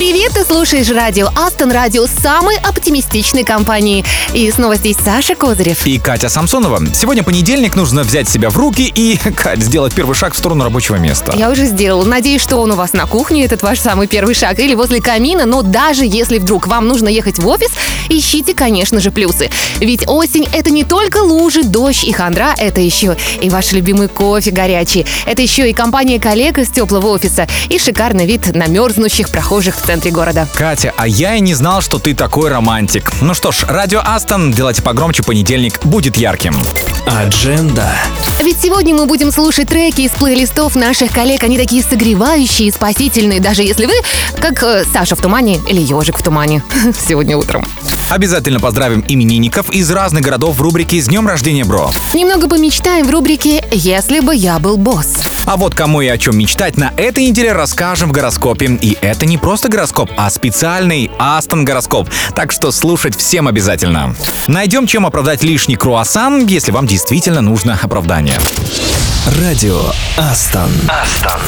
Привет, ты слушаешь радио Астон, радио самой оптимистичной компании. И снова здесь Саша Козырев. И Катя Самсонова. Сегодня понедельник, нужно взять себя в руки и, Кать, сделать первый шаг в сторону рабочего места. Я уже сделала. Надеюсь, что он у вас на кухне, этот ваш самый первый шаг, или возле камина, но даже если вдруг вам нужно ехать в офис, ищите, конечно же, плюсы. Ведь осень — это не только лужи, дождь и хандра, это еще и ваш любимый кофе горячий. Это еще и компания коллег из теплого офиса и шикарный вид на мерзнущих прохожих в центре города. Катя, а я и не знал, что ты такой романтик. Ну что ж, радио Астон, делайте погромче, понедельник будет ярким. Адженда. Ведь сегодня мы будем слушать треки из плейлистов наших коллег. Они такие согревающие и спасительные, даже если вы, как э, Саша в тумане или ежик в тумане сегодня утром. Обязательно поздравим именинников из разных городов в рубрике «С днем рождения, бро». Немного помечтаем в рубрике «Если бы я был босс». А вот кому и о чем мечтать на этой неделе расскажем в гороскопе. И это не просто гороскоп, а специальный Астон гороскоп. Так что слушать всем обязательно. Найдем, чем оправдать лишний круассан, если вам действительно нужно оправдание. Радио Астон. Астон.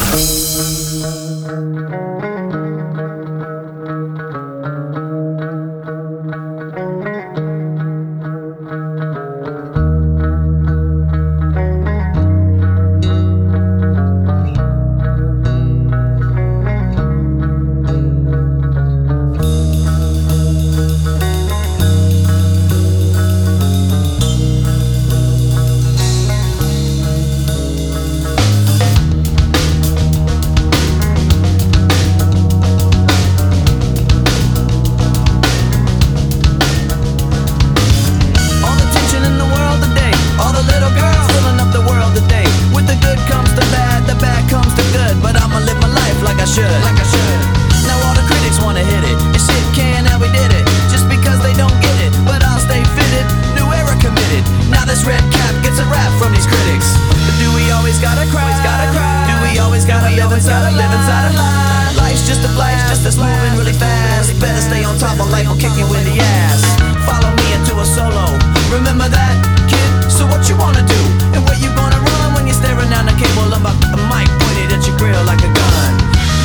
Inside a live inside a lie? Life's just a flash, just that's moving really fast. Better stay on top or life will kick you in the ass. Follow me into a solo. Remember that, kid? So what you wanna do? And where you gonna run when you're staring down the cable about the mic pointed at your grill like a gun?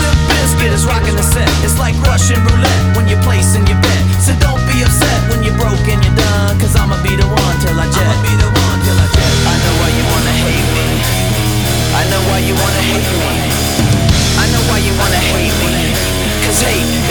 Limp Bizkit is rocking the set. It's like Russian roulette when you're placing your bet. So don't be upset when you're broke and you're done. Cause I'ma be the one till I jet. I'ma be the one till I jet. I know why you wanna hate me. I know why you wanna hate me.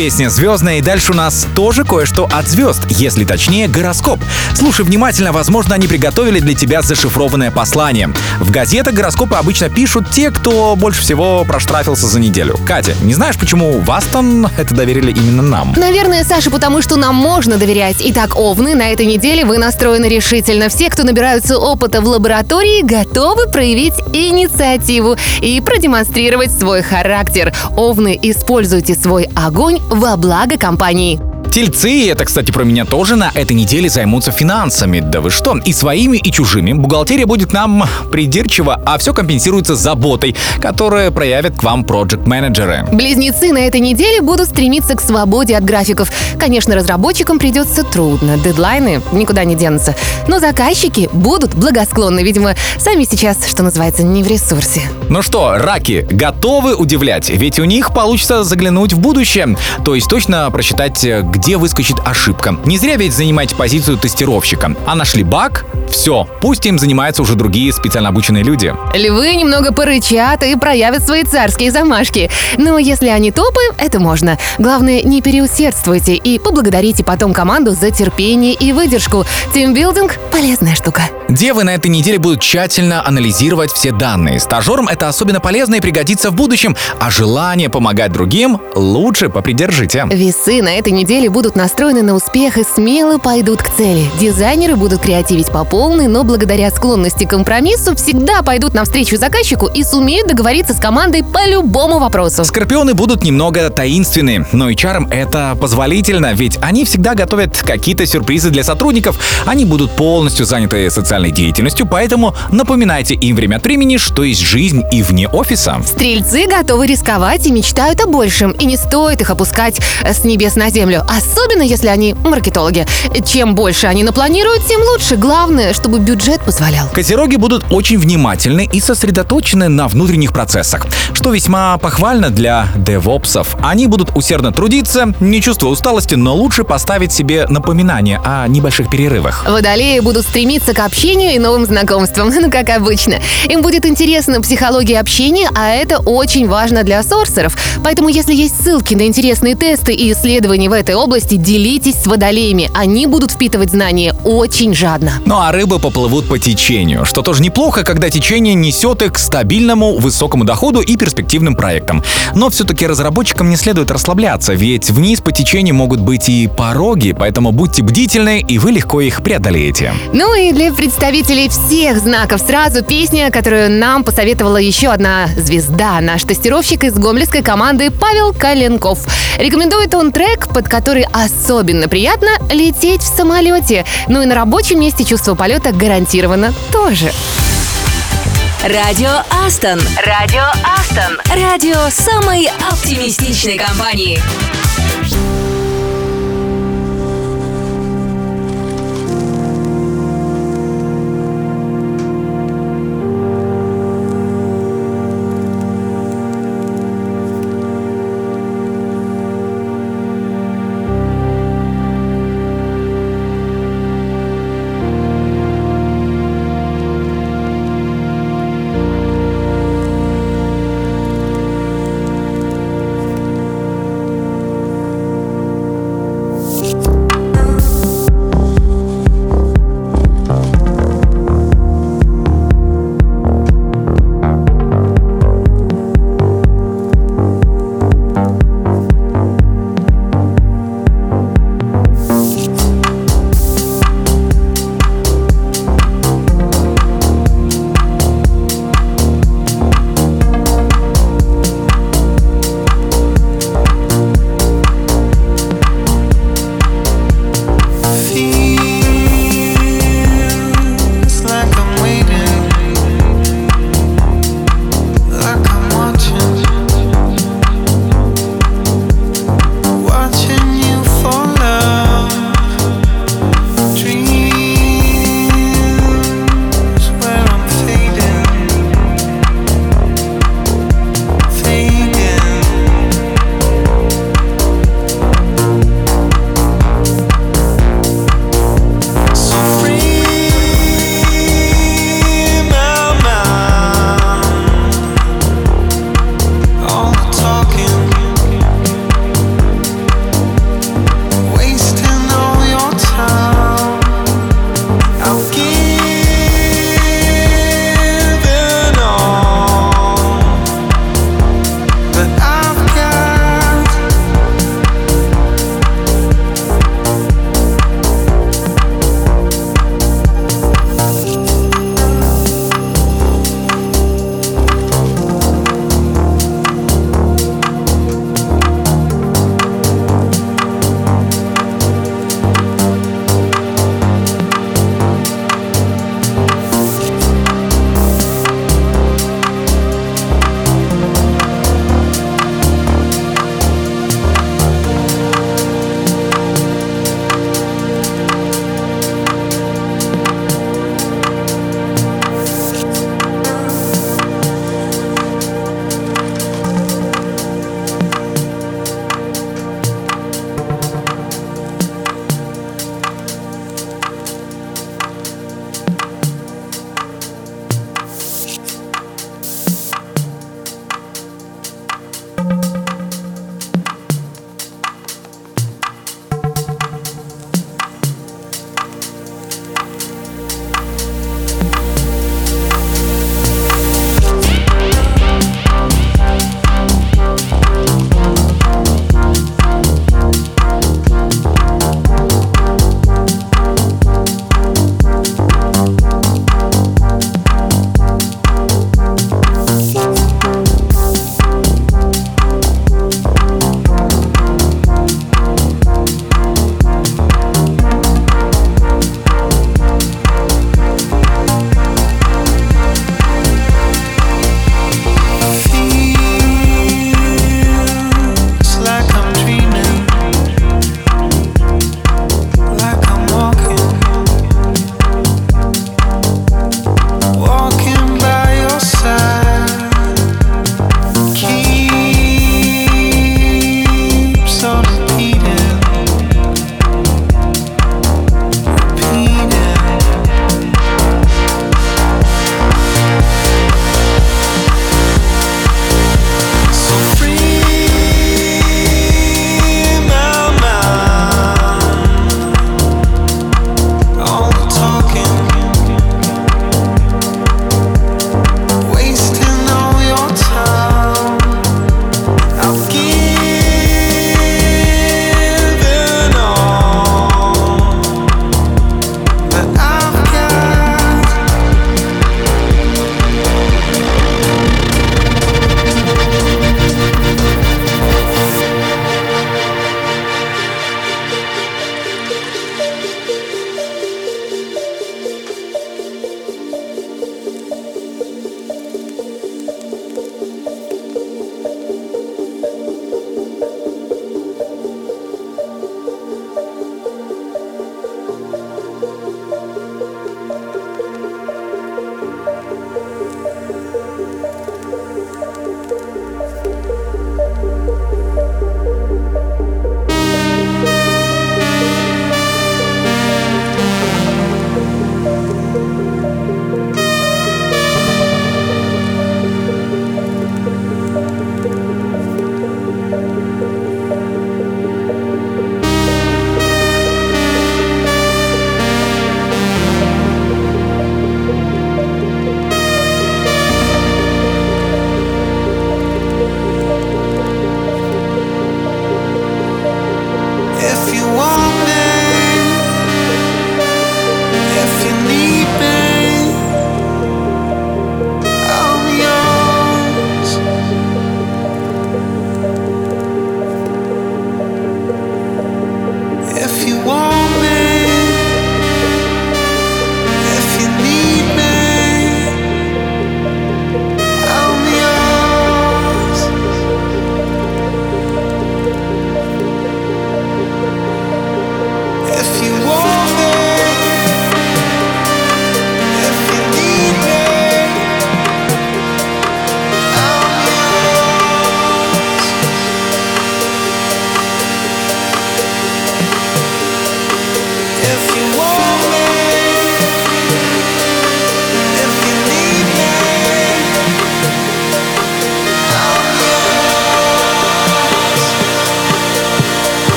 Песня звездная, и дальше у нас тоже кое-что от звезд, если точнее гороскоп. Слушай внимательно, возможно, они приготовили для тебя зашифрованное послание. В газетах гороскопы обычно пишут те, кто больше всего проштрафился за неделю. Катя, не знаешь, почему в Астон это доверили именно нам? Наверное, Саша, потому что нам можно доверять. Итак, Овны, на этой неделе вы настроены решительно. Все, кто набираются опыта в лаборатории, готовы проявить инициативу и продемонстрировать свой характер. Овны, используйте свой огонь во благо компании. Тельцы, это, кстати, про меня тоже, на этой неделе займутся финансами. Да вы что? И своими, и чужими. Бухгалтерия будет нам придирчива, а все компенсируется заботой, которую проявят к вам проект-менеджеры. Близнецы на этой неделе будут стремиться к свободе от графиков. Конечно, разработчикам придется трудно, дедлайны никуда не денутся. Но заказчики будут благосклонны, видимо, сами сейчас, что называется, не в ресурсе. Ну что, раки, готовы удивлять? Ведь у них получится заглянуть в будущее. То есть точно просчитать, где выскочит ошибка. Не зря ведь занимаете позицию тестировщика. А нашли баг? Все, пусть им занимаются уже другие специально обученные люди. Львы немного порычат и проявят свои царские замашки. Но если они топы, это можно. Главное, не переусердствуйте и поблагодарите потом команду за терпение и выдержку. Тимбилдинг — полезная штука. Девы на этой неделе будут тщательно анализировать все данные. Стажерам это особенно полезно и пригодится в будущем, а желание помогать другим лучше попридержите. Весы на этой неделе будут настроены на успех и смело пойдут к цели. Дизайнеры будут креативить по полной, но благодаря склонности к компромиссу всегда пойдут навстречу заказчику и сумеют договориться с командой по любому вопросу. Скорпионы будут немного таинственны, но и чарам это позволительно, ведь они всегда готовят какие-то сюрпризы для сотрудников. Они будут полностью заняты социальной деятельностью, поэтому напоминайте им время от времени, что есть жизнь и вне офиса. Стрельцы готовы рисковать и мечтают о большем, и не стоит их опускать э, с небес на землю, особенно если они маркетологи. Чем больше они напланируют, тем лучше. Главное, чтобы бюджет позволял. Козероги будут очень внимательны и сосредоточены на внутренних процессах, что весьма похвально для девопсов. Они будут усердно трудиться, не чувствуя усталости, но лучше поставить себе напоминание о небольших перерывах. Водолеи будут стремиться к общению и новым знакомствам, ну как обычно. Им будет интересна психология общения, а это очень важно для сорсеров. Поэтому если есть ссылки на интересные тесты и исследования в этой области, делитесь с водолеями. Они будут впитывать знания очень жадно. Ну а рыбы поплывут по течению, что тоже неплохо, когда течение несет их к стабильному высокому доходу и перспективным проектам. Но все-таки разработчикам не следует расслабляться, ведь вниз по течению могут быть и пороги, поэтому будьте бдительны, и вы легко их преодолеете. Ну и для представителей всех знаков сразу песня, которую нам посоветовала еще одна звезда, наш тестировщик из гомельской команды Павел Коленков. Рекомендует он трек, под который особенно приятно лететь в самолете. Ну и на рабочем месте чувство полета гарантировано тоже. Радио Астон. Радио Астон. Радио самой оптимистичной компании.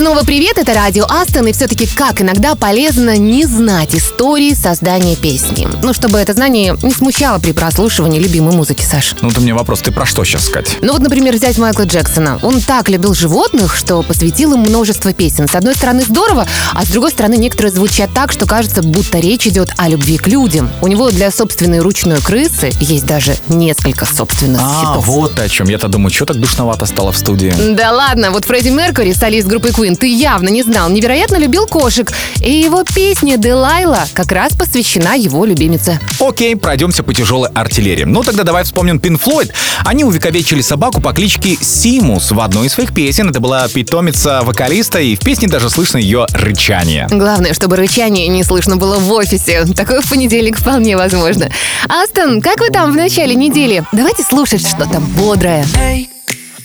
Снова привет, это радио Астон, и все-таки как иногда полезно не знать истории создания песни. Ну, чтобы это знание не смущало при прослушивании любимой музыки, Саш. Ну, ты мне вопрос, ты про что сейчас сказать? Ну вот, например, взять Майкла Джексона. Он так любил животных, что посвятил им множество песен. С одной стороны здорово, а с другой стороны некоторые звучат так, что кажется, будто речь идет о любви к людям. У него для собственной ручной крысы есть даже несколько собственных А, хитов. вот о чем. Я-то думаю, что так душновато стало в студии. Да ладно, вот Фредди Меркьюри, солист группы Queen, ты явно не знал, невероятно любил кошек. И его песня «Делайла» как раз посвящена его любимице. Окей, пройдемся по тяжелой артиллерии. Ну тогда давай вспомним Пин Флойд. Они увековечили собаку по кличке Симус в одной из своих песен. Это была питомица вокалиста, и в песне даже слышно ее рычание. Главное, чтобы рычание не слышно было в офисе. Такое в понедельник вполне возможно. Астон, как вы там в начале недели? Давайте слушать что-то бодрое. Hey,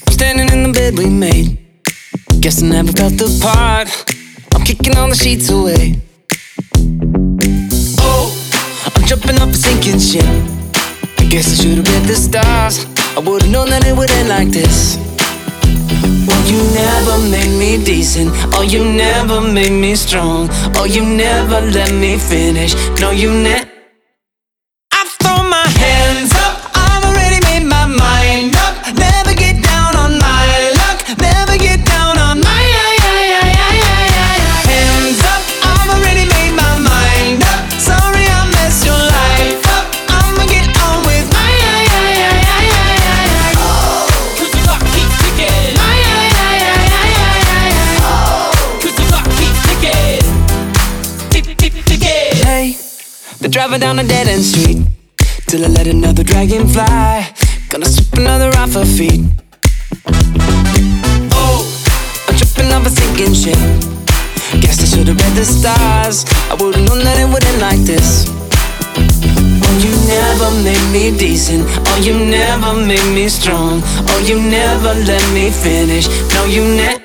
standing in the bed we made. Guess I never felt the part. I'm kicking all the sheets away. Oh, I'm jumping off a sinking ship. I guess I should've read the stars. I would've known that it would end like this. Oh, you never made me decent. Oh, you never made me strong. Oh, you never let me finish. No, you never. Driving down a dead end street till I let another dragon fly. Gonna sweep another off her feet. Oh, I'm tripping off a sinking ship. Guess I should've read the stars. I would've known that it would end like this. Oh, you never made me decent. Oh, you never made me strong. Oh, you never let me finish. No, you never.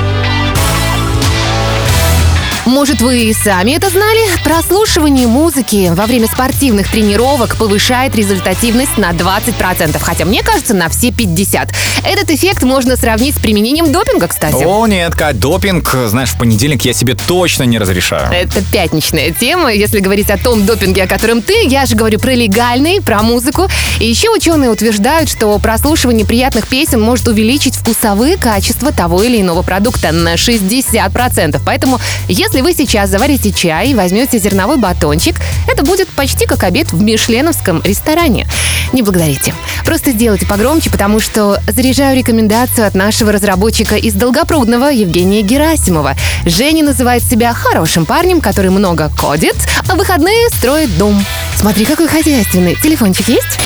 Может, вы и сами это знали? Прослушивание музыки во время спортивных тренировок повышает результативность на 20%, хотя мне кажется, на все 50%. Этот эффект можно сравнить с применением допинга, кстати. О, нет, Кать, допинг, знаешь, в понедельник я себе точно не разрешаю. Это пятничная тема. Если говорить о том допинге, о котором ты, я же говорю про легальный, про музыку. И еще ученые утверждают, что прослушивание приятных песен может увеличить вкусовые качества того или иного продукта на 60%. Поэтому, если вы сейчас заварите чай и возьмете зерновой батончик, это будет почти как обед в мишленовском ресторане. Не благодарите. Просто сделайте погромче, потому что заряжаю рекомендацию от нашего разработчика из Долгопрудного Евгения Герасимова. Женя называет себя хорошим парнем, который много кодит, а выходные строит дом. Смотри, какой хозяйственный. Телефончик есть?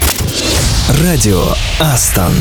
Радио Астон.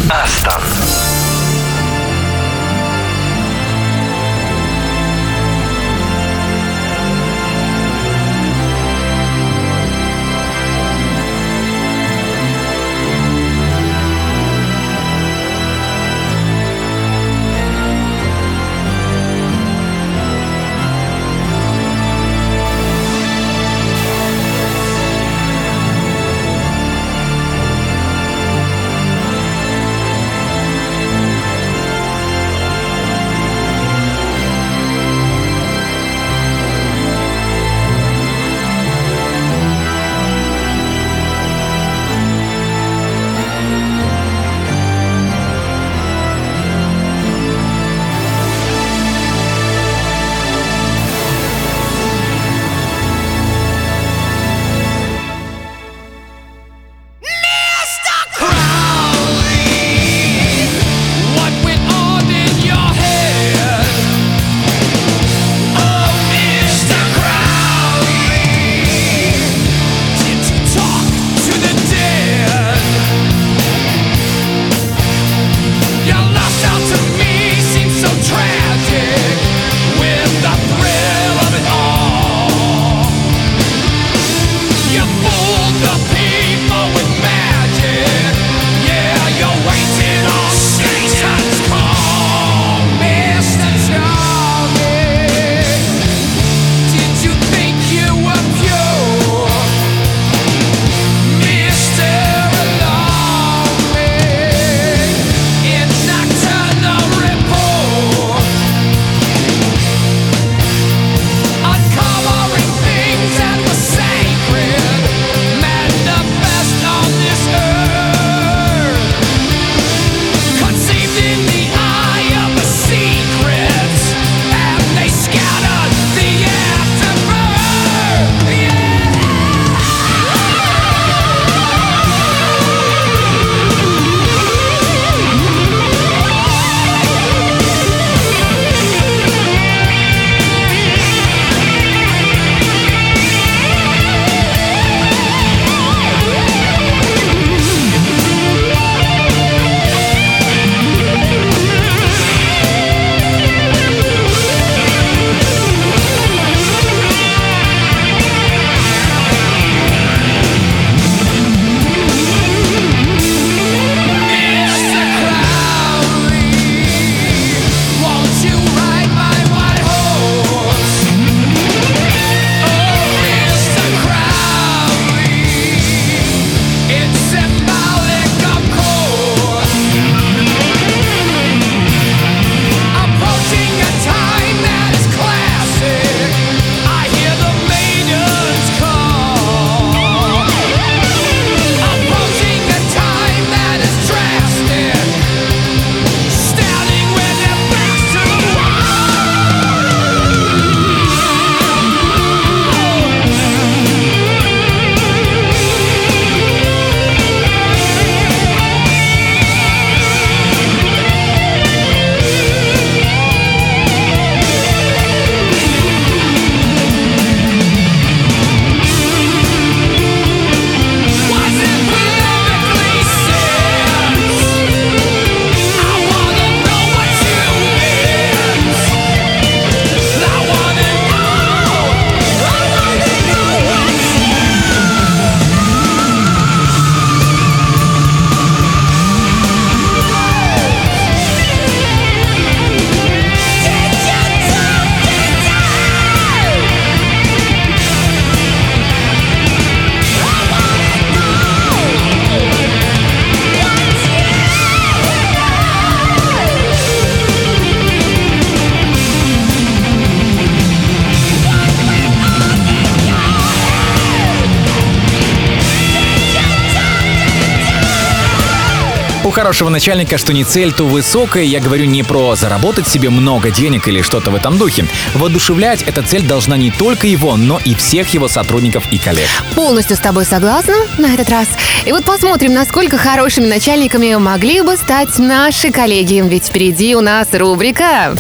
Хорошего начальника что не цель, то высокая. Я говорю не про заработать себе много денег или что-то в этом духе. Воодушевлять эта цель должна не только его, но и всех его сотрудников и коллег. Полностью с тобой согласна на этот раз. И вот посмотрим, насколько хорошими начальниками могли бы стать наши коллеги. Ведь впереди у нас рубрика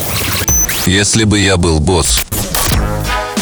Если бы я был босс.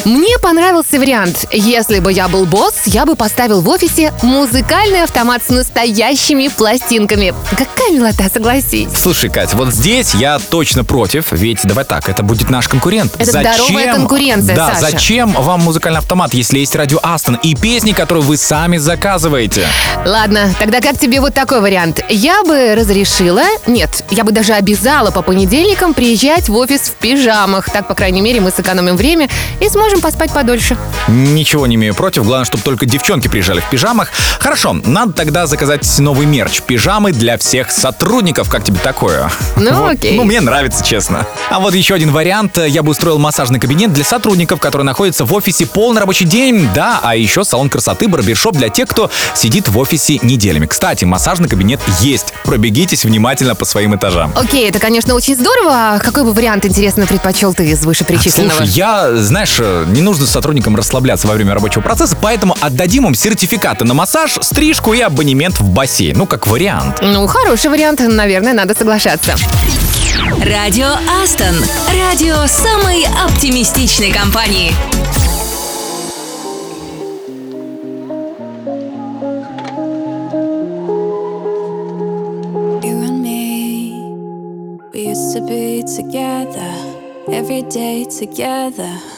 Мне понравился вариант. Если бы я был босс, я бы поставил в офисе музыкальный автомат с настоящими пластинками. Какая милота, согласись. Слушай, Кать, вот здесь я точно против, ведь давай так, это будет наш конкурент. Это здоровая конкуренция, Да, Саша. зачем вам музыкальный автомат, если есть радио Астон и песни, которые вы сами заказываете? Ладно, тогда как тебе вот такой вариант? Я бы разрешила, нет, я бы даже обязала по понедельникам приезжать в офис в пижамах. Так, по крайней мере, мы сэкономим время и сможем поспать подольше. Ничего не имею против, главное, чтобы только девчонки приезжали в пижамах. Хорошо, надо тогда заказать новый мерч. Пижамы для всех сотрудников. Как тебе такое? Ну, Вот. окей. Ну, мне нравится, честно. А вот еще один вариант. Я бы устроил массажный кабинет для сотрудников, которые находятся в офисе полный рабочий день. Да, а еще салон красоты, барбершоп для тех, кто сидит в офисе неделями. Кстати, массажный кабинет есть. Пробегитесь внимательно по своим этажам. Окей, это, конечно, очень здорово. А Какой бы вариант, интересно, предпочел ты из вышеперечисленного? Слушай, я, знаешь, э, не нужно сотрудникам расслабляться во время рабочего процесса, поэтому отдадим им сертификаты на массаж, стрижку и абонемент в бассейн. Ну, как вариант. Ну, хороший вариант, наверное, надо соглашаться. Радио Астон. Радио самой оптимистичной компании. Together, every day together,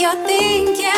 You're thinking.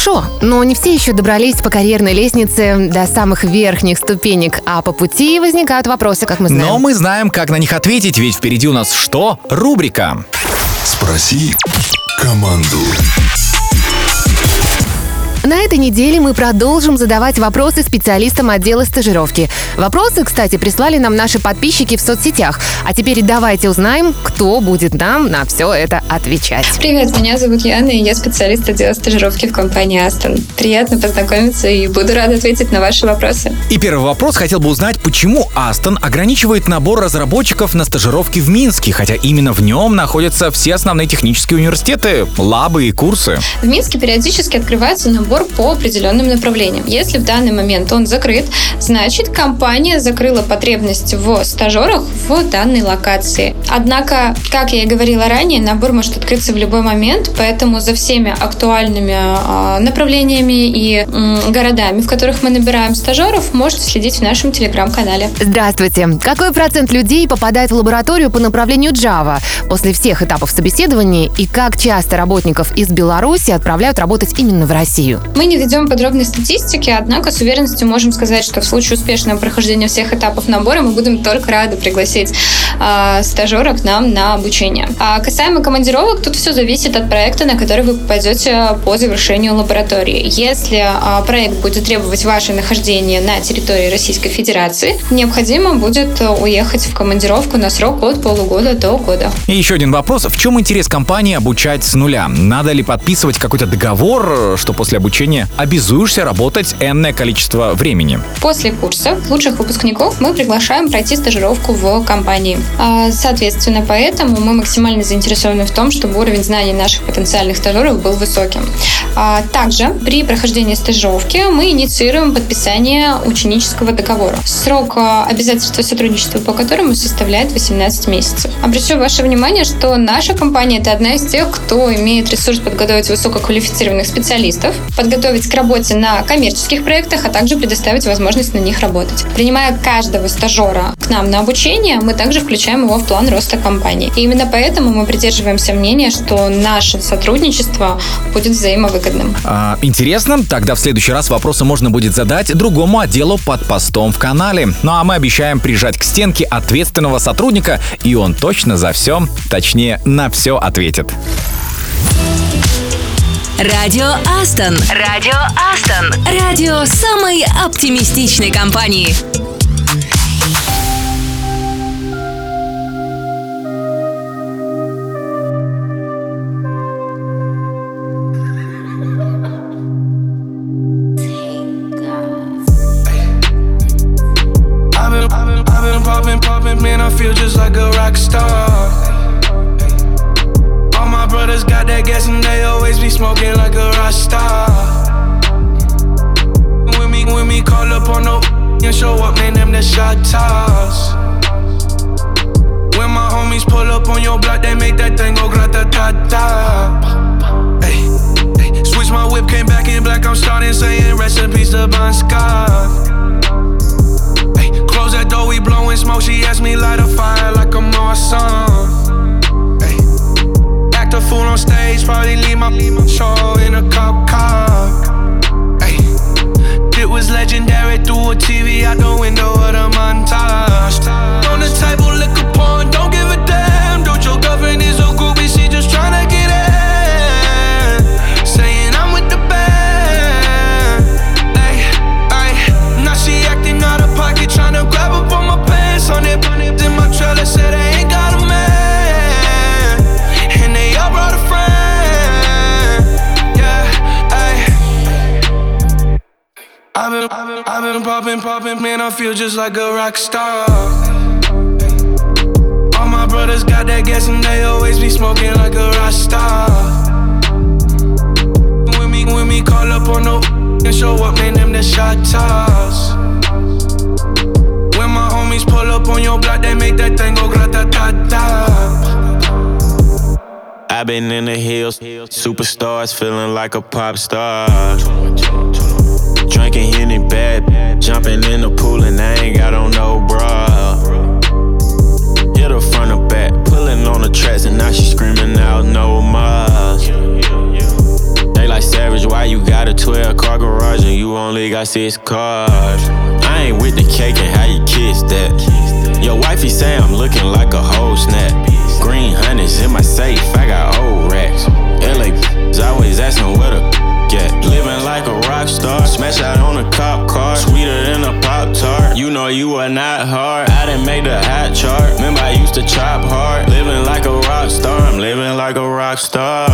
Хорошо, но не все еще добрались по карьерной лестнице до самых верхних ступенек, а по пути возникают вопросы, как мы знаем. Но мы знаем, как на них ответить, ведь впереди у нас что? Рубрика. Спроси команду. На этой неделе мы продолжим задавать вопросы специалистам отдела стажировки. Вопросы, кстати, прислали нам наши подписчики в соцсетях. А теперь давайте узнаем, кто будет нам на все это отвечать. Привет, меня зовут Яна, и я специалист отдела стажировки в компании Aston. Приятно познакомиться и буду рада ответить на ваши вопросы. И первый вопрос хотел бы узнать, почему Астон ограничивает набор разработчиков на стажировки в Минске, хотя именно в нем находятся все основные технические университеты, лабы и курсы. В Минске периодически открывается набор по определенным направлениям. Если в данный момент он закрыт, значит компания закрыла потребность в стажерах в данной данной локации. Однако, как я и говорила ранее, набор может открыться в любой момент, поэтому за всеми актуальными а, направлениями и городами, в которых мы набираем стажеров, можете следить в нашем телеграм-канале. Здравствуйте. Какой процент людей попадает в лабораторию по направлению Java после всех этапов собеседования и как часто работников из Беларуси отправляют работать именно в Россию? Мы не ведем подробной статистики, однако с уверенностью можем сказать, что в случае успешного прохождения всех этапов набора мы будем только рады пригласить э, стажера к нам на обучение. А касаемо командировок, тут все зависит от проекта, на который вы попадете по завершению лаборатории. Если э, проект будет требовать ваше нахождение на территории Российской Федерации, необходимо будет уехать в командировку на срок от полугода до года. И еще один вопрос. В чем интерес компании обучать с нуля? Надо ли подписывать какой-то договор, что после обучения обязуешься работать энное количество времени? После курса лучших выпускников мы приглашаем пройти стажировку в компании. А, соответственно, поэтому мы максимально заинтересованы в том, чтобы уровень знаний наших потенциальных стажеров был высоким. А, также при прохождении стажировки мы инициируем подписание ученического договора. Срок а, обязательства сотрудничества по которому составляет 18 месяцев. Обращу ваше внимание, что наша компания это одна из тех, кто имеет ресурс подготовить высококвалифицированных специалистов, подготовить к работе на коммерческих проектах, а также предоставить возможность на них работать. Принимая каждого стажера к нам на обучение, мы также включаем его в план роста компании. И именно поэтому мы придерживаемся мнения, что наше сотрудничество будет взаимовыгодным. А, интересно? Тогда в следующий раз вопросы можно будет задать другому отделу под постом в канале. Ну а мы обещаем прижать к стенке ответственного сотрудника, и он точно за все, точнее, на все ответит. Радио Астон. Радио Астон. Радио самой оптимистичной компании. Hey, switch my whip, came back in black. I'm starting saying recipes to Bon Scott Hey, close that door, we blowing smoke. She asked me light a fire like I'm on some. Hey. Act a fool on stage, probably leave my show in a cop car. It was legendary through a TV out the window of the montage. On the table, liquor just tryna get in. Saying I'm with the band. Ay, ay. Now she acting out of pocket, tryna grab up on my pants. On it, in my trailer, said I ain't got a man. And they all brought a friend. Yeah, ay. I've been, I've been, I've been popping, popping, man. I feel just like a rock star. Brothers got that gas and they always be smoking like a rock star. When me, when me call up on no and show up, man, them the shot toss. When my homies pull up on your block, they make that thing go grata ta ta. I've been in the hills, superstars feeling like a pop star. Drinking Henny bad, jumping in the pool and I ain't got on no bra. Tracks and now she screaming out no more. They like savage, why you got a 12 car garage and you only got six cars? I ain't with the cake and how you kiss that. Your wifey say I'm looking like a whole snap. Green honey's in my safe, I got old racks. LA always asking where the get. Star, smash out on a cop car, sweeter than a pop tart. You know you are not hard. I didn't make the hot chart. Remember I used to chop hard. Living like a rock star, I'm living like a rock star.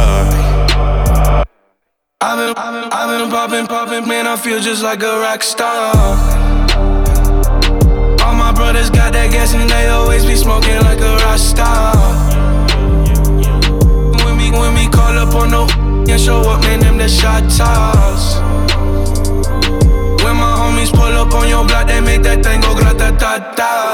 I've been, I've been, I've been popping, popping, man. I feel just like a rock star. All my brothers got that gas and they always be smoking like a rock star. When me, when me call up on no and show up, man, them the shot toss. matado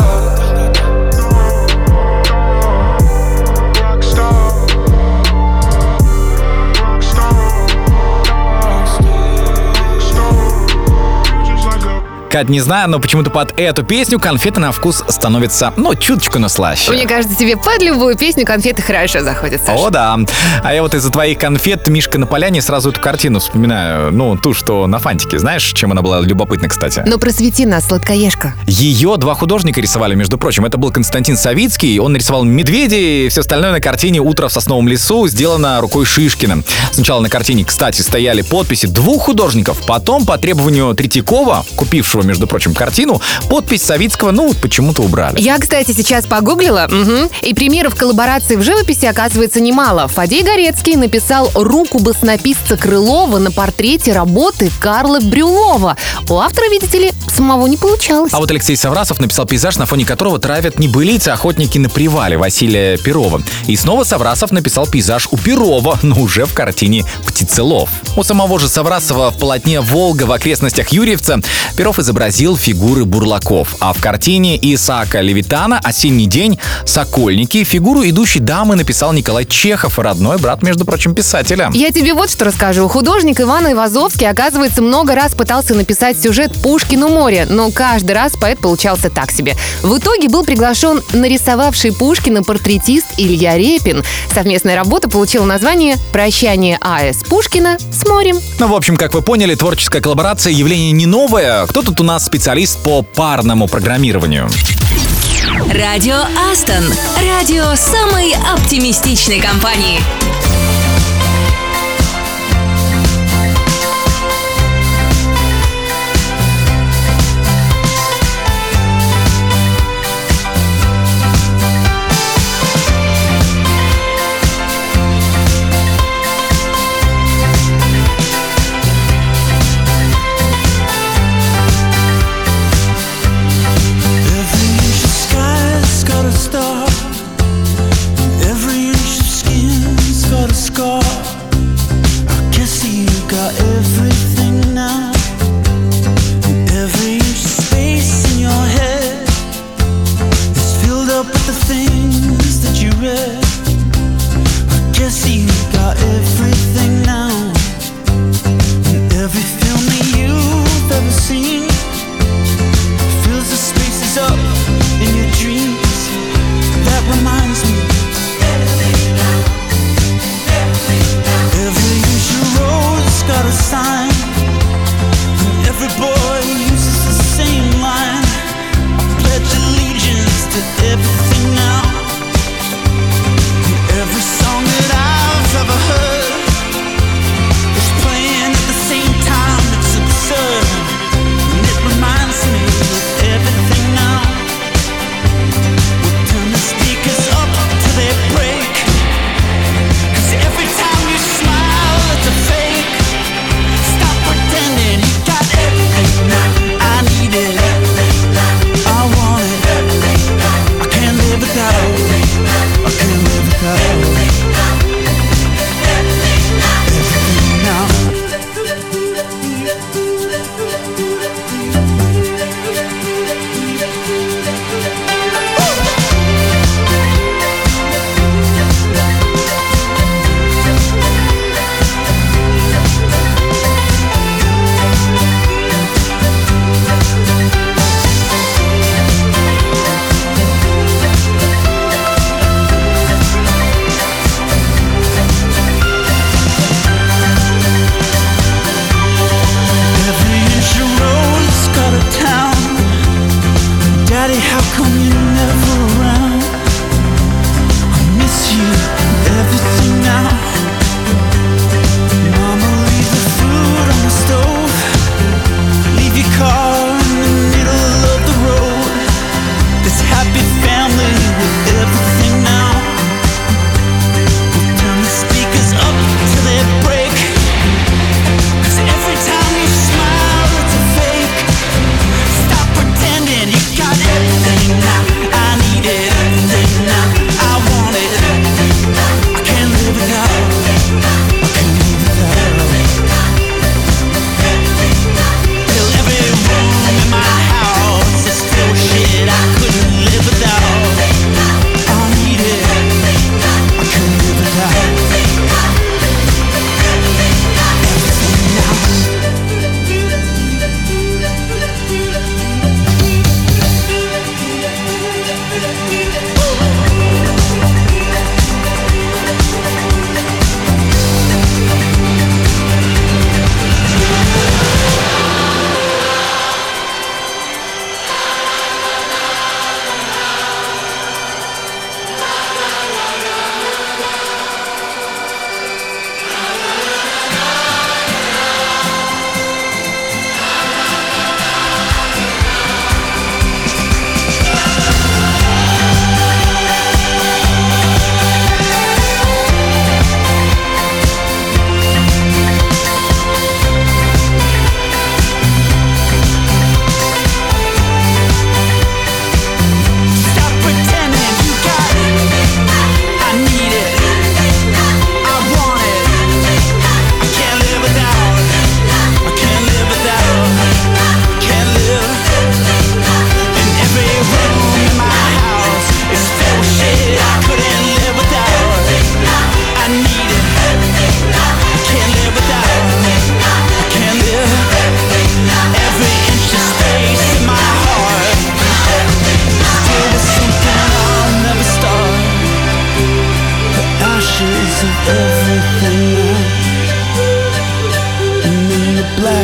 Кать, не знаю, но почему-то под эту песню конфеты на вкус становятся, ну, чуточку наслаще. Мне кажется, тебе под любую песню конфеты хорошо заходят, Саша. О, да. А я вот из-за твоих конфет «Мишка на поляне» сразу эту картину вспоминаю. Ну, ту, что на фантике. Знаешь, чем она была любопытна, кстати? Ну, просвети нас, сладкоежка. Ее два художника рисовали, между прочим. Это был Константин Савицкий. Он нарисовал медведей и все остальное на картине «Утро в сосновом лесу» сделано рукой Шишкина. Сначала на картине, кстати, стояли подписи двух художников. Потом, по требованию Третьякова, купившего, между прочим, картину, подпись Савицкого, ну, почему-то убрали. Я, кстати, сейчас погуглила, угу, и примеров коллаборации в живописи оказывается немало. Фадей Горецкий написал руку баснописца Крылова на портрете работы Карла Брюлова. У автора, видите ли, самого не получалось. А вот Алексей Саврасов написал пейзаж, на фоне которого травят небылицы охотники на привале Василия Перова. И снова Саврасов написал пейзаж у Перова, но уже в картине «Птицелов». У самого же Саврасова в полотне «Волга» в окрестностях Юрьевца Перов изобразил фигуры бурлаков, а в картине Исаака Левитана «Осенний день. Сокольники» фигуру идущей дамы написал Николай Чехов, родной брат, между прочим, писателя. Я тебе вот что расскажу. Художник Иван Ивазовский, оказывается, много раз пытался написать сюжет «Пушкину море», но каждый раз поэт получался так себе. В итоге был приглашен нарисовавший Пушкина портретист Илья Репин. Совместная работа получила название «Прощание А.С. Пушкина с морем». Ну, в общем, как вы поняли, творческая коллаборация явление не новое. Кто тут у нас специалист по парному программированию? Радио Астон. Радио самой оптимистичной компании.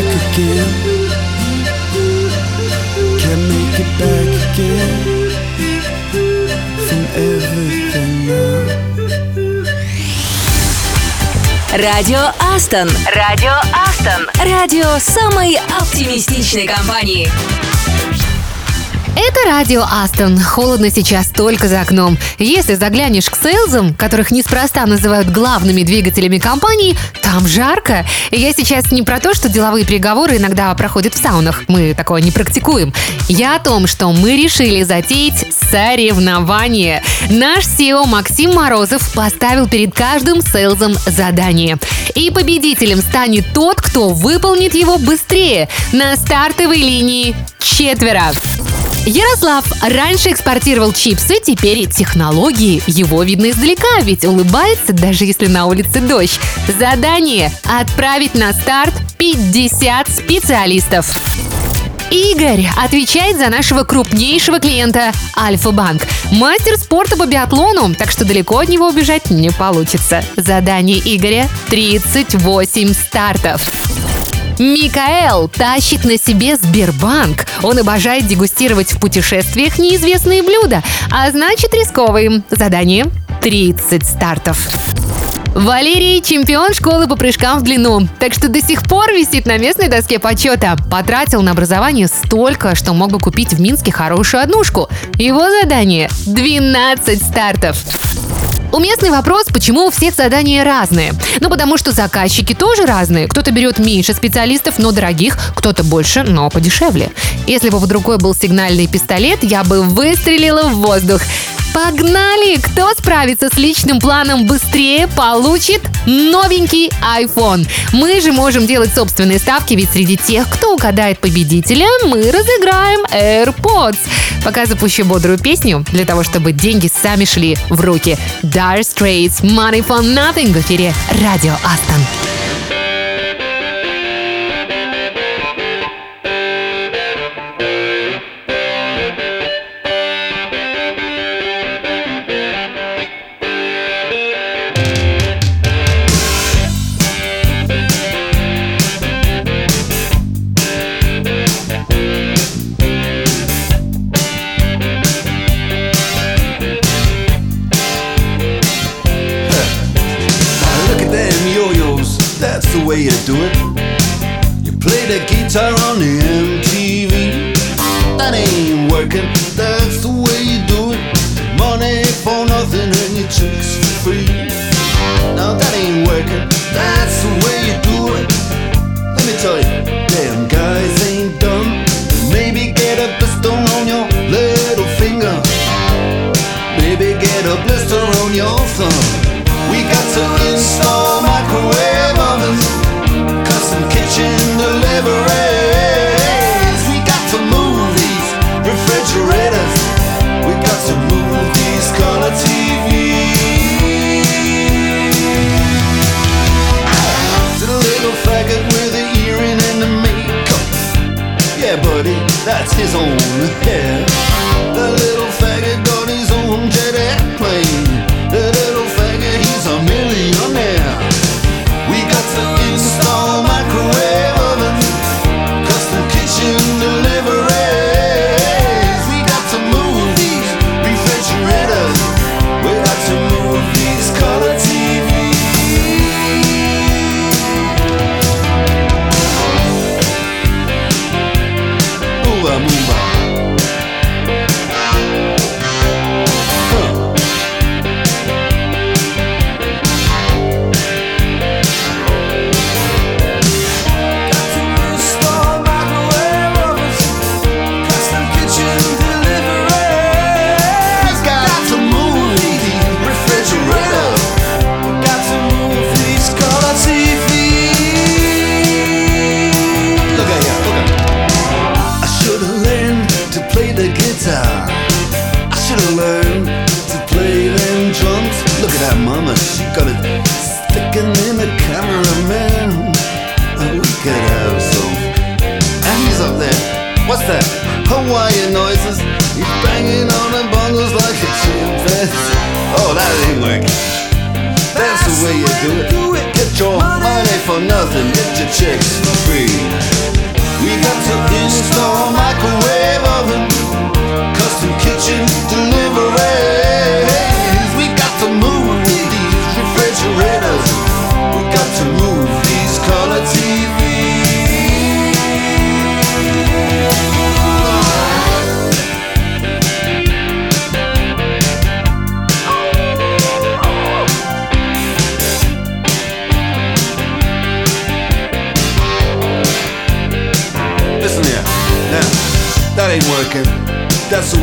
Again. Can't make it back again from everything now. Радио Астон. Радио Астон. Радио самой оптимистичной компании. Это радио Астон. Холодно сейчас только за окном. Если заглянешь к сейлзам, которых неспроста называют главными двигателями компании, там жарко. Я сейчас не про то, что деловые переговоры иногда проходят в саунах. Мы такое не практикуем. Я о том, что мы решили затеять соревнование. Наш SEO Максим Морозов поставил перед каждым сейлзом задание. И победителем станет тот, кто выполнит его быстрее. На стартовой линии четверо. Ярослав раньше экспортировал чипсы, теперь технологии. Его видно издалека, ведь улыбается, даже если на улице дождь. Задание – отправить на старт 50 специалистов. Игорь отвечает за нашего крупнейшего клиента Альфа-Банк. Мастер спорта по биатлону, так что далеко от него убежать не получится. Задание Игоря – 38 стартов. Микаэл тащит на себе Сбербанк. Он обожает дегустировать в путешествиях неизвестные блюда, а значит рисковые. Задание 30 стартов. Валерий – чемпион школы по прыжкам в длину, так что до сих пор висит на местной доске почета. Потратил на образование столько, что мог бы купить в Минске хорошую однушку. Его задание – 12 стартов. Уместный вопрос, почему у всех задания разные. Ну, потому что заказчики тоже разные. Кто-то берет меньше специалистов, но дорогих, кто-то больше, но подешевле. Если бы под рукой был сигнальный пистолет, я бы выстрелила в воздух. Погнали! Кто справится с личным планом быстрее, получит новенький iPhone. Мы же можем делать собственные ставки, ведь среди тех, кто угадает победителя, мы разыграем AirPods. Пока запущу бодрую песню, для того, чтобы деньги сами шли в руки. Dire Straits, Money for Nothing в эфире Радио Астон. Ain't working. That's the way you do it. Get your money for nothing. Get your chicks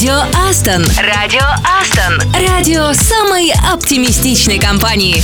Радио Астон. Радио Астон. Радио самой оптимистичной компании.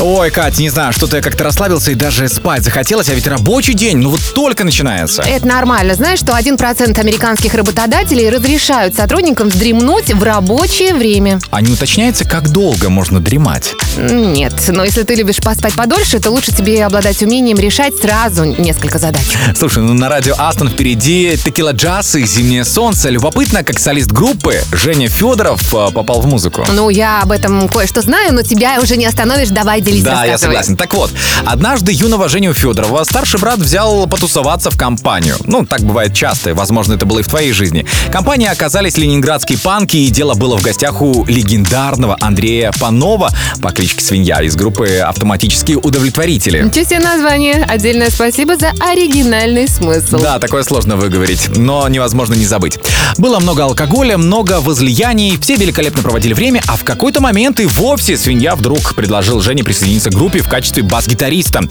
Ой, Кать, не знаю, что-то я как-то расслабился и даже спать захотелось, а ведь рабочий день, ну вот только начинается. Это нормально. Знаешь, что 1% американских работодателей разрешают сотрудникам вздремнуть в рабочее время? А не уточняется, как долго можно дремать? Нет, но если ты любишь поспать подольше, то лучше тебе обладать умением решать сразу несколько задач. Слушай, ну на радио Астон впереди Текила Джаз и Зимнее солнце. Любопытно, как солист группы Женя Федоров э, попал в музыку. Ну, я об этом кое-что знаю, но тебя уже не остановишь. Давай делись, Да, я согласен. Так вот, однажды юного Женю Федорова старший брат взял потусоваться в компанию. Ну, так бывает часто, возможно, это было и в твоей жизни. Компанией оказались ленинградские панки, и дело было в гостях у легендарного Андрея Панова по кличке Свинья из группы «Автоматические удовлетворители». Ничего себе название. Отдельное спасибо за оригинальный смысл. Да, такое сложно выговорить, но невозможно не забыть. Было много алкоголя, много возлияний, все великолепно проводили время, а в какой-то момент и вовсе свинья вдруг предложил Жене присоединиться к группе в качестве бас-гитариста.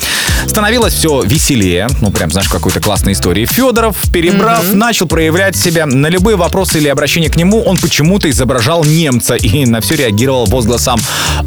Становилось все веселее, ну прям, знаешь, какой-то классной истории. Федоров, перебрав, начал проявлять себя. На любые вопросы или обращения к нему он почему-то изображал немца и на все реагировал возгласом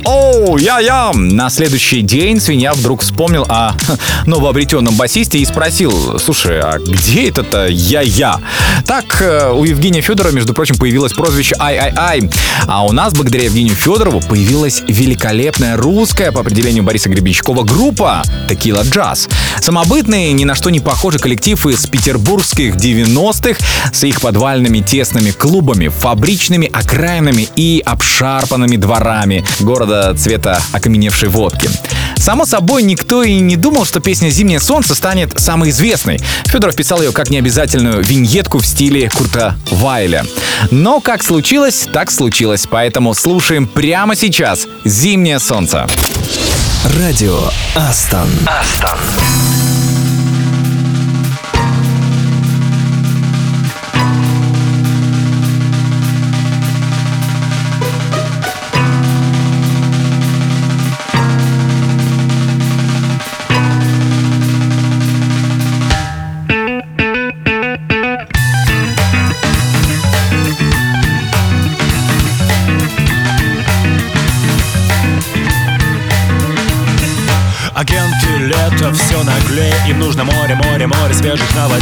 «Оу, я-я!». На следующий день свинья вдруг вспомнил о новообретенном басисте и спросил «Слушай, а где этот-то я-я?». Так э, у Евгения Федорова, между прочим, появилось прозвище «Ай-ай-ай». А у нас, благодаря Евгению Федорову, появилась великолепная русская, по определению Бориса Гребенщикова, группа «Текила Джаз». Самобытный, ни на что не похожий коллектив из петербургских 90-х с их подвальными тесными клубами, фабричными окраинами и обшарпанными дворами города цвета окаменевшей водки. Само собой, никто и не думал, что песня «Зимнее солнце» станет самой известной. Федоров писал ее как необязательную виньетку в стиле Курта Вайля. Но как случилось, так случилось. Поэтому слушаем прямо сейчас «Зимнее солнце». Радио Астон. Астон.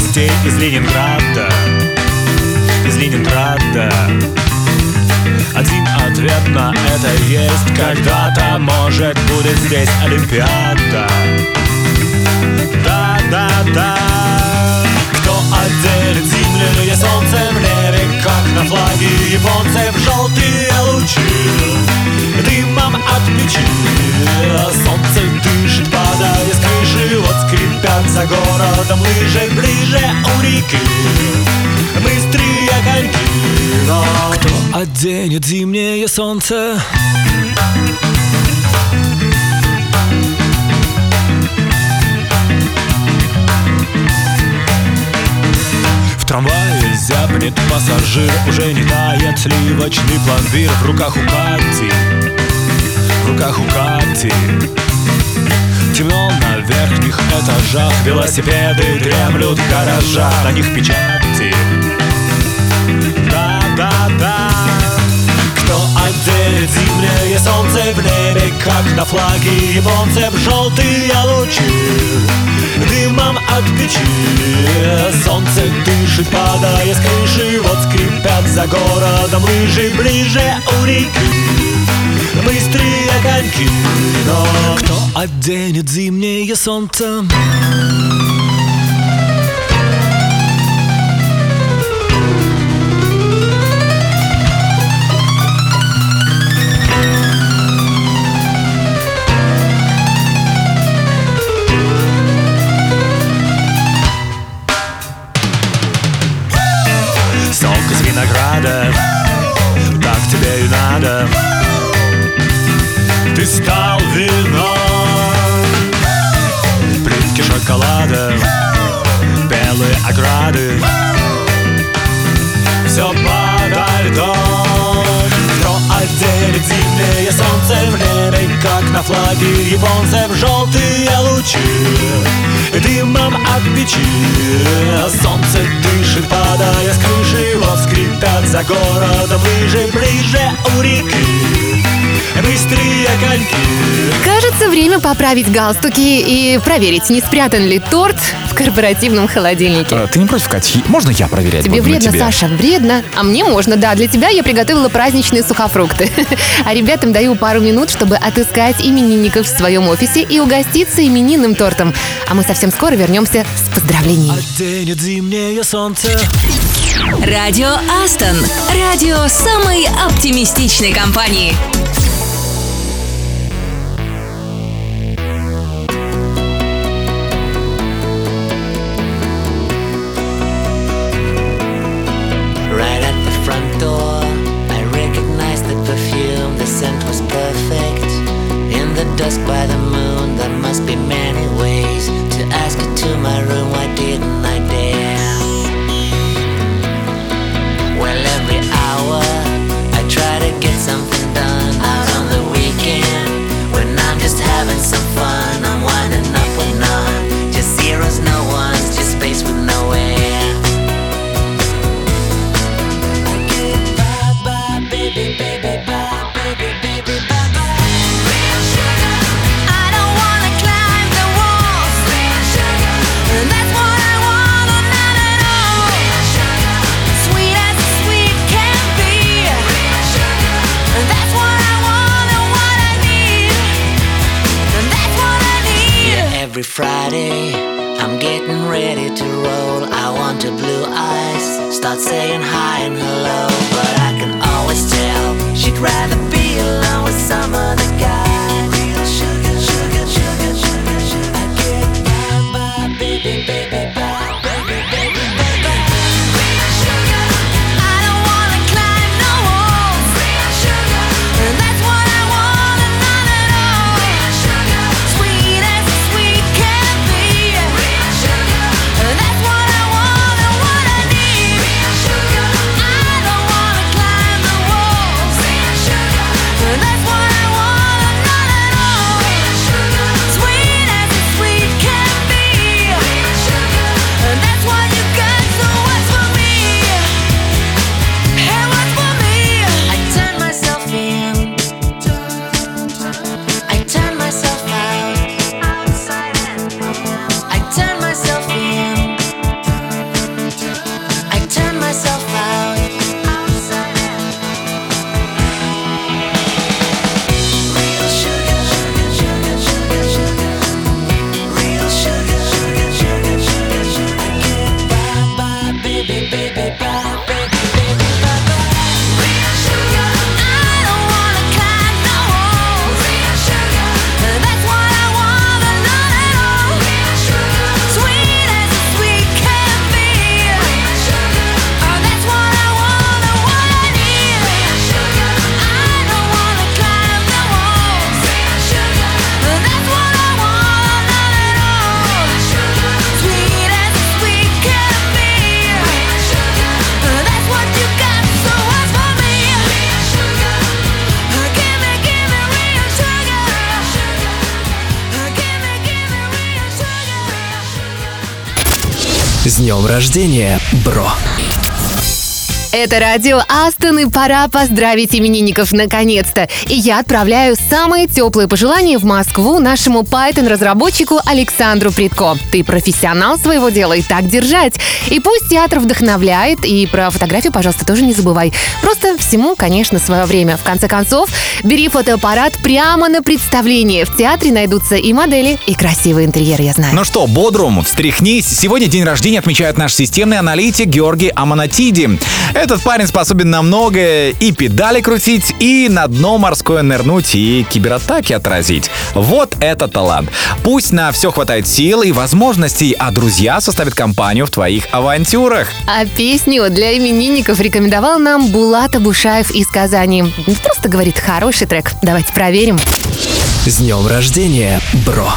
Новостей Из Ленинграда. Из Ленинграда. Один ответ на это есть. Когда-то, может, будет здесь Олимпиада. Да, да, да Кто отделит зимнее солнце в небе Как на флаге японцев желтые лучи. Дымом от печи. Солнце дышит, падая с крыши. Вот скрипят за городом лыжи Ближе у реки. Быстрее огоньки Но кто оденет зимнее солнце? В трамвае зябнет пассажир Уже не тает сливочный пломбир В руках у Кати. В руках у Кати Темно на верхних этажах. Велосипеды дремлют в гаражах. На них печати. Да, да, да Кто оденет зимнее солнце в небе Как на флаге японцев желтые лучи Дымом от печи. Солнце дышит, падая с крыши Вот скрипят за городом лыжи Ближе у реки Быстрые коньки Но кто оденет зимнее солнце? Флаге японцев желтые лучи Дымом от печи. Солнце дышит, падая с крыши Вот скрипят за городом лыжи Ближе у реки. Быстрые коньки. Кажется, время поправить галстуки и проверить, не спрятан ли торт корпоративном холодильнике. Э, Ты не против, Кать? Можно я проверять? Тебе буду вредно, тебе? Саша, вредно. А мне можно, да. Для тебя я приготовила праздничные сухофрукты. А ребятам даю пару минут, чтобы отыскать именинников в своем офисе и угоститься именинным тортом. А мы совсем скоро вернемся с поздравлениями. Оденет зимнее солнце Радио Астон. Радио самой оптимистичной компании. Рождения, бро! Это радио Астон, и пора поздравить именинников наконец-то. И я отправляю самые теплые пожелания в Москву нашему Python-разработчику Александру Притко. Ты профессионал своего дела, и так держать. И пусть театр вдохновляет, и про фотографию, пожалуйста, тоже не забывай. Просто всему, конечно, свое время. В конце концов, бери фотоаппарат прямо на представление. В театре найдутся и модели, и красивый интерьер, я знаю. Ну что, бодрум, встряхнись. Сегодня день рождения отмечает наш системный аналитик Георгий Аманатиди. Этот парень способен на многое и педали крутить, и на дно морское нырнуть, и кибератаки отразить. Вот это талант. Пусть на все хватает сил и возможностей, а друзья составят компанию в твоих авантюрах. А песню для именинников рекомендовал нам Булат Абушаев из Казани. Просто говорит, хороший трек. Давайте проверим. С днем рождения, бро!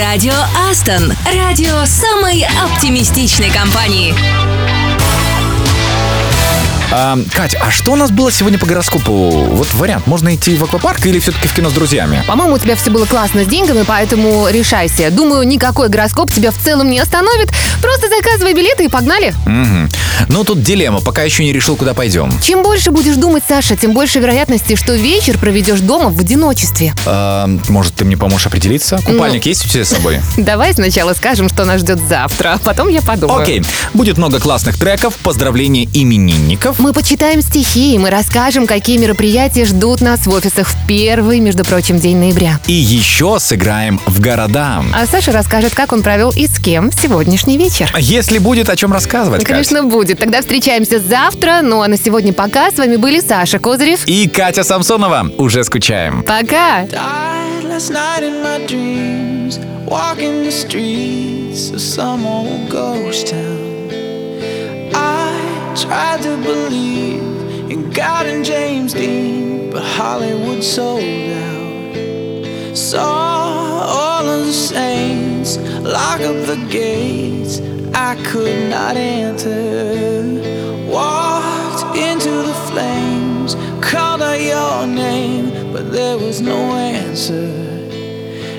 Радио Астон. Радио самой оптимистичной компании. А, Кать, а что у нас было сегодня по гороскопу? Вот вариант, можно идти в аквапарк или все-таки в кино с друзьями? По-моему, у тебя все было классно с деньгами, поэтому решайся. Думаю, никакой гороскоп тебя в целом не остановит. Просто заказывай билеты и погнали. Мгм. Ну, тут дилемма, пока еще не решил, куда пойдем. Чем больше будешь думать, Саша, тем больше вероятности, что вечер проведешь дома в одиночестве. А, может, ты мне поможешь определиться? Купальник есть у тебя с собой? Давай сначала скажем, что нас ждет завтра, а потом я подумаю. Окей, будет много классных треков, поздравления именинников. Мы почитаем стихи, и мы расскажем, какие мероприятия ждут нас в офисах в первый, между прочим, день ноября. И еще сыграем в города. А Саша расскажет, как он провел и с кем сегодняшний вечер вечер. Если будет о чем рассказывать. Конечно, Кать. будет. Тогда встречаемся завтра. Ну а на сегодня пока. С вами были Саша Козырев и Катя Самсонова. Уже скучаем. Пока. Tried to believe in God and James Dean, but Hollywood sold out. So all of the same. chains, lock up the gates. I could not enter. Walked into the flames, called out your name, but there was no answer.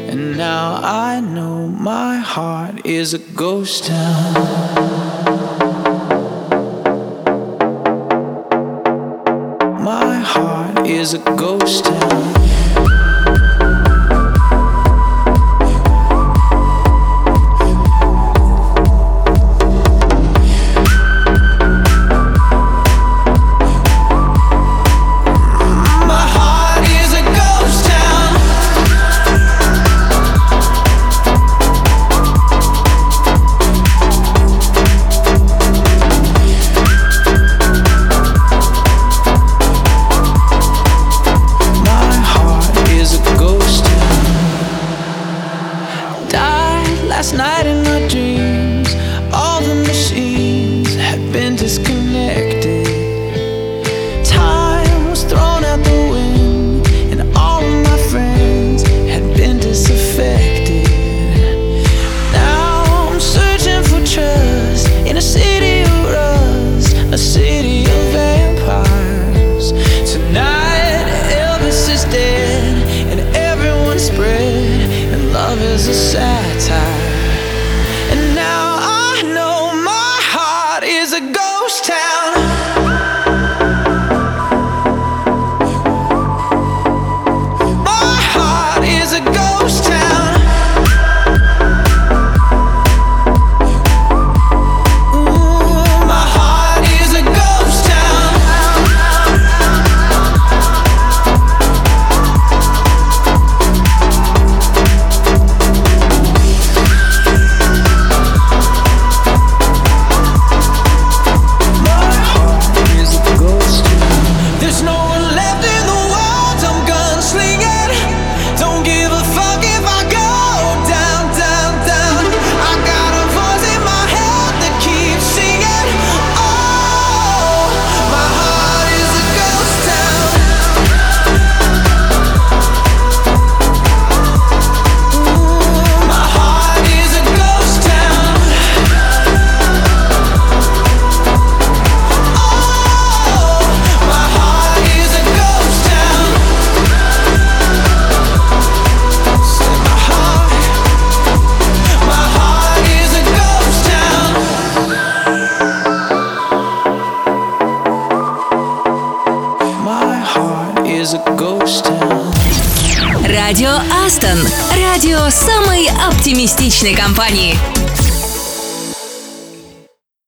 And now I know my heart is a ghost town. My heart is a ghost town.